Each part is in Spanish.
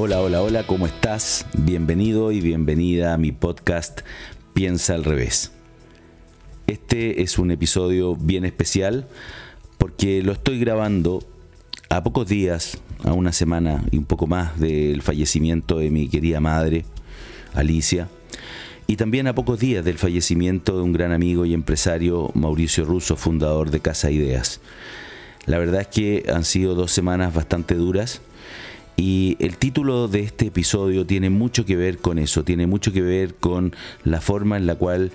Hola, hola, hola, ¿cómo estás? Bienvenido y bienvenida a mi podcast Piensa al revés. Este es un episodio bien especial porque lo estoy grabando a pocos días, a una semana y un poco más del fallecimiento de mi querida madre, Alicia, y también a pocos días del fallecimiento de un gran amigo y empresario, Mauricio Russo, fundador de Casa Ideas. La verdad es que han sido dos semanas bastante duras y el título de este episodio tiene mucho que ver con eso, tiene mucho que ver con la forma en la cual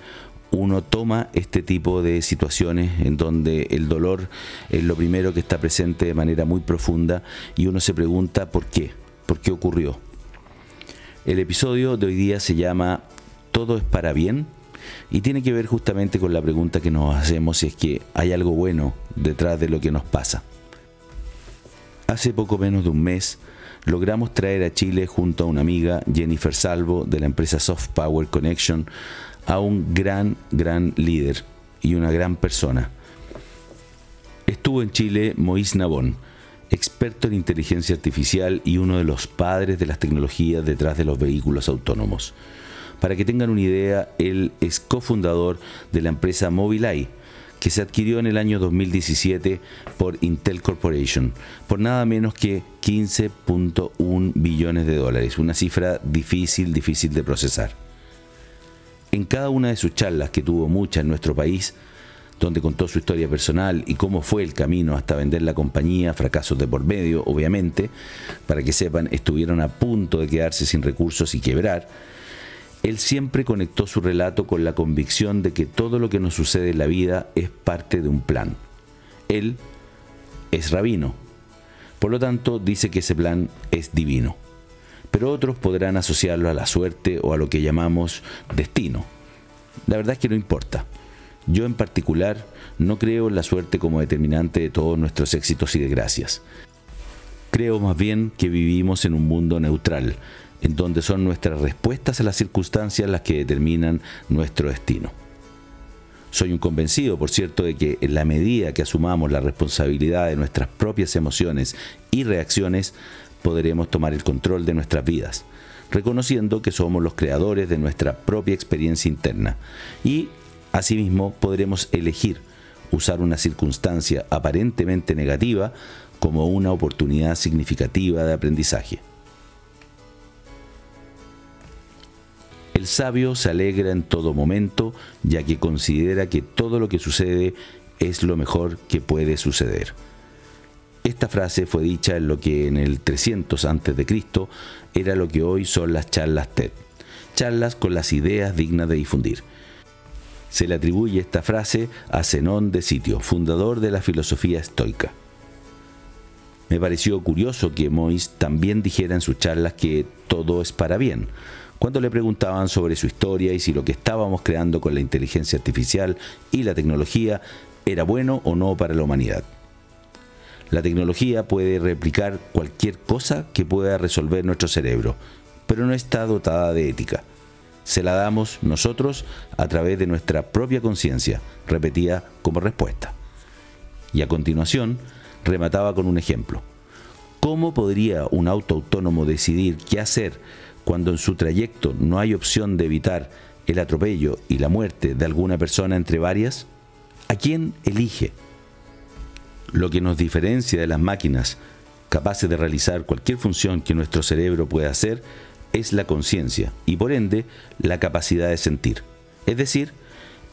uno toma este tipo de situaciones en donde el dolor es lo primero que está presente de manera muy profunda y uno se pregunta por qué, por qué ocurrió. El episodio de hoy día se llama ¿Todo es para bien? y tiene que ver justamente con la pregunta que nos hacemos si es que hay algo bueno detrás de lo que nos pasa. Hace poco menos de un mes, logramos traer a Chile junto a una amiga, Jennifer Salvo, de la empresa Soft Power Connection, a un gran, gran líder y una gran persona. Estuvo en Chile Moïse Nabón, experto en inteligencia artificial y uno de los padres de las tecnologías detrás de los vehículos autónomos. Para que tengan una idea, él es cofundador de la empresa Mobileye, que se adquirió en el año 2017 por Intel Corporation, por nada menos que 15.1 billones de dólares, una cifra difícil, difícil de procesar. En cada una de sus charlas, que tuvo muchas en nuestro país, donde contó su historia personal y cómo fue el camino hasta vender la compañía, fracasos de por medio, obviamente, para que sepan, estuvieron a punto de quedarse sin recursos y quebrar, él siempre conectó su relato con la convicción de que todo lo que nos sucede en la vida es parte de un plan. Él es rabino. Por lo tanto, dice que ese plan es divino. Pero otros podrán asociarlo a la suerte o a lo que llamamos destino. La verdad es que no importa. Yo en particular no creo en la suerte como determinante de todos nuestros éxitos y desgracias. Creo más bien que vivimos en un mundo neutral, en donde son nuestras respuestas a las circunstancias las que determinan nuestro destino. Soy un convencido, por cierto, de que en la medida que asumamos la responsabilidad de nuestras propias emociones y reacciones, podremos tomar el control de nuestras vidas, reconociendo que somos los creadores de nuestra propia experiencia interna y, asimismo, podremos elegir usar una circunstancia aparentemente negativa como una oportunidad significativa de aprendizaje. El sabio se alegra en todo momento, ya que considera que todo lo que sucede es lo mejor que puede suceder. Esta frase fue dicha en lo que en el 300 a.C. era lo que hoy son las charlas TED, charlas con las ideas dignas de difundir. Se le atribuye esta frase a Zenón de Sitio, fundador de la filosofía estoica. Me pareció curioso que Mois también dijera en sus charlas que todo es para bien, cuando le preguntaban sobre su historia y si lo que estábamos creando con la inteligencia artificial y la tecnología era bueno o no para la humanidad. La tecnología puede replicar cualquier cosa que pueda resolver nuestro cerebro, pero no está dotada de ética. Se la damos nosotros a través de nuestra propia conciencia, repetida como respuesta. Y a continuación, remataba con un ejemplo. ¿Cómo podría un auto autónomo decidir qué hacer cuando en su trayecto no hay opción de evitar el atropello y la muerte de alguna persona entre varias? ¿A quién elige? Lo que nos diferencia de las máquinas capaces de realizar cualquier función que nuestro cerebro pueda hacer es la conciencia y por ende la capacidad de sentir. Es decir,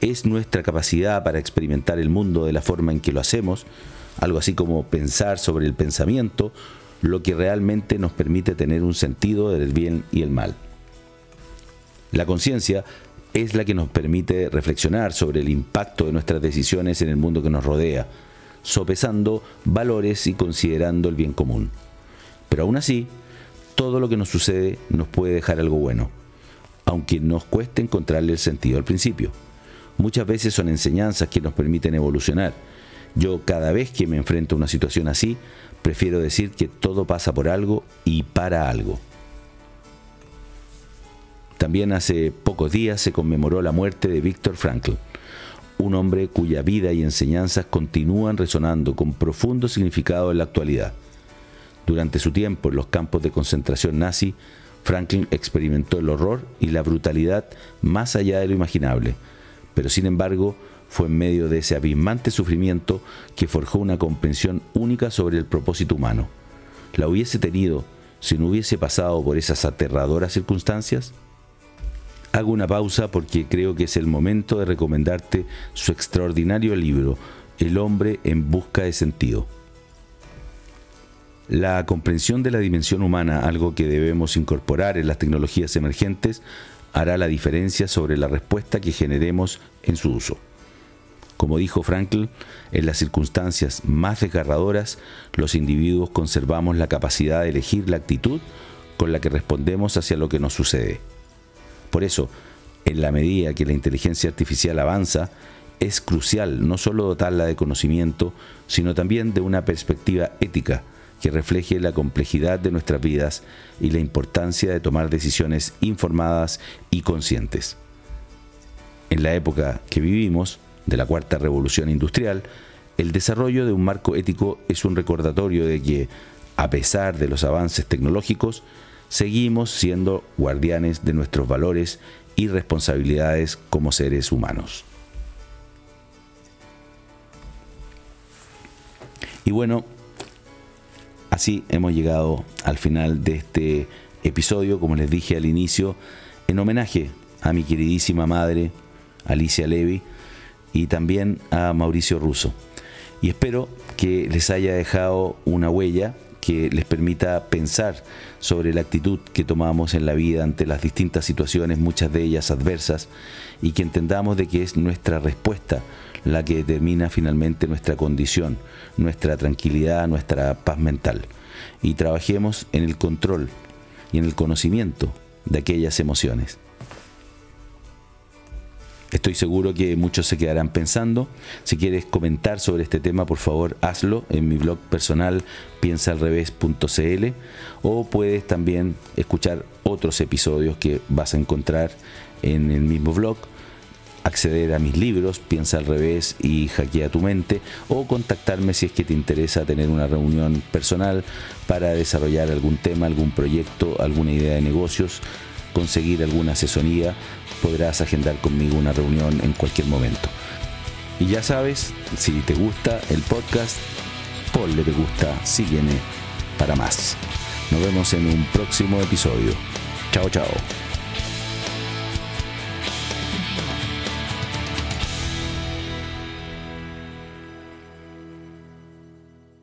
es nuestra capacidad para experimentar el mundo de la forma en que lo hacemos, algo así como pensar sobre el pensamiento lo que realmente nos permite tener un sentido del bien y el mal. La conciencia es la que nos permite reflexionar sobre el impacto de nuestras decisiones en el mundo que nos rodea, sopesando valores y considerando el bien común. Pero aún así, todo lo que nos sucede nos puede dejar algo bueno, aunque nos cueste encontrarle el sentido al principio. Muchas veces son enseñanzas que nos permiten evolucionar. Yo cada vez que me enfrento a una situación así, Prefiero decir que todo pasa por algo y para algo. También hace pocos días se conmemoró la muerte de Víctor Frankl, un hombre cuya vida y enseñanzas continúan resonando con profundo significado en la actualidad. Durante su tiempo en los campos de concentración nazi, Franklin experimentó el horror y la brutalidad más allá de lo imaginable, pero sin embargo fue en medio de ese abismante sufrimiento que forjó una comprensión única sobre el propósito humano. ¿La hubiese tenido si no hubiese pasado por esas aterradoras circunstancias? Hago una pausa porque creo que es el momento de recomendarte su extraordinario libro, El hombre en busca de sentido. La comprensión de la dimensión humana, algo que debemos incorporar en las tecnologías emergentes, hará la diferencia sobre la respuesta que generemos en su uso. Como dijo Frankl, en las circunstancias más desgarradoras, los individuos conservamos la capacidad de elegir la actitud con la que respondemos hacia lo que nos sucede. Por eso, en la medida que la inteligencia artificial avanza, es crucial no solo dotarla de conocimiento, sino también de una perspectiva ética que refleje la complejidad de nuestras vidas y la importancia de tomar decisiones informadas y conscientes. En la época que vivimos, de la cuarta revolución industrial, el desarrollo de un marco ético es un recordatorio de que, a pesar de los avances tecnológicos, seguimos siendo guardianes de nuestros valores y responsabilidades como seres humanos. Y bueno, Así hemos llegado al final de este episodio, como les dije al inicio, en homenaje a mi queridísima madre, Alicia Levy, y también a Mauricio Russo. Y espero que les haya dejado una huella que les permita pensar sobre la actitud que tomamos en la vida ante las distintas situaciones, muchas de ellas adversas, y que entendamos de que es nuestra respuesta la que determina finalmente nuestra condición, nuestra tranquilidad, nuestra paz mental. Y trabajemos en el control y en el conocimiento de aquellas emociones. Estoy seguro que muchos se quedarán pensando. Si quieres comentar sobre este tema, por favor, hazlo en mi blog personal piensaalrevés.cl o puedes también escuchar otros episodios que vas a encontrar en el mismo blog acceder a mis libros, Piensa al revés y Hackea tu mente, o contactarme si es que te interesa tener una reunión personal para desarrollar algún tema, algún proyecto, alguna idea de negocios, conseguir alguna asesoría, podrás agendar conmigo una reunión en cualquier momento. Y ya sabes, si te gusta el podcast, ponle te gusta, sígueme para más. Nos vemos en un próximo episodio. Chao, chao.